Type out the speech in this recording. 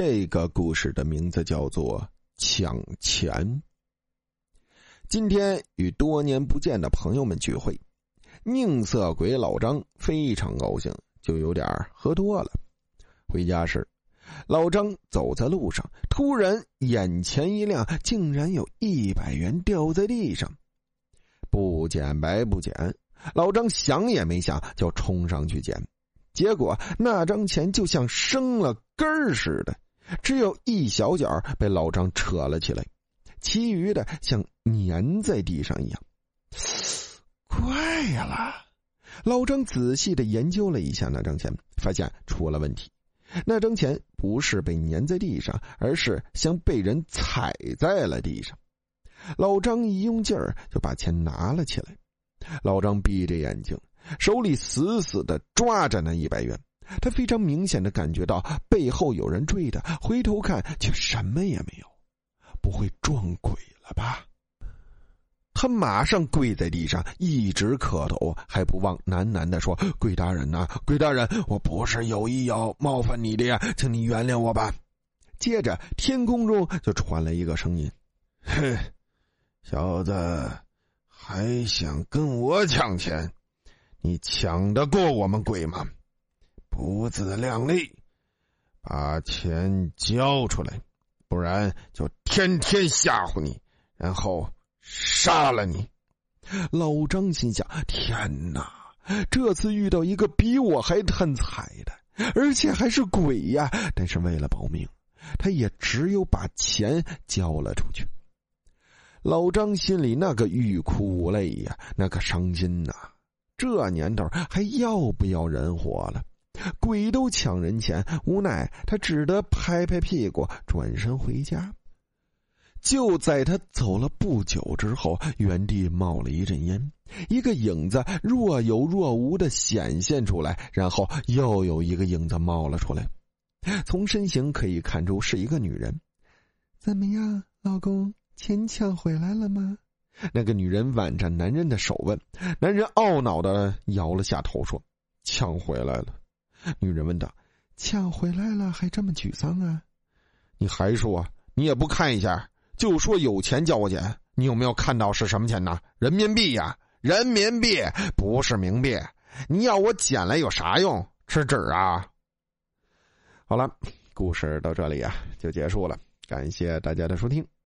这个故事的名字叫做《抢钱》。今天与多年不见的朋友们聚会，宁色鬼老张非常高兴，就有点喝多了。回家时，老张走在路上，突然眼前一亮，竟然有一百元掉在地上。不捡白不捡，老张想也没想就冲上去捡，结果那张钱就像生了根儿似的，只有一小角被老张扯了起来，其余的像粘在地上一样。怪了，老张仔细的研究了一下那张钱，发现出了问题。那张钱不是被粘在地上，而是像被人踩在了地上。老张一用劲儿，就把钱拿了起来。老张闭着眼睛，手里死死的抓着那一百元。他非常明显的感觉到背后有人追他，回头看却什么也没有。不会撞鬼了吧？他马上跪在地上，一直磕头，还不忘喃喃的说：“鬼大人呐，鬼大人，我不是有意要冒犯你的呀，请你原谅我吧。”接着，天空中就传来一个声音：“哼。”小子，还想跟我抢钱？你抢得过我们鬼吗？不自量力，把钱交出来，不然就天天吓唬你，然后杀了你。老张心想：天哪，这次遇到一个比我还贪财的，而且还是鬼呀！但是为了保命，他也只有把钱交了出去。老张心里那个欲哭无泪呀，那个伤心呐！这年头还要不要人活了？鬼都抢人钱，无奈他只得拍拍屁股转身回家。就在他走了不久之后，原地冒了一阵烟，一个影子若有若无的显现出来，然后又有一个影子冒了出来，从身形可以看出是一个女人。怎么样，老公？钱抢回来了吗？那个女人挽着男人的手问。男人懊恼的摇了下头说：“抢回来了。”女人问道：“抢回来了还这么沮丧啊？你还说你也不看一下，就说有钱叫我捡。你有没有看到是什么钱呢？人民币呀，人民币不是冥币。你要我捡来有啥用？吃纸啊？”好了，故事到这里啊就结束了，感谢大家的收听。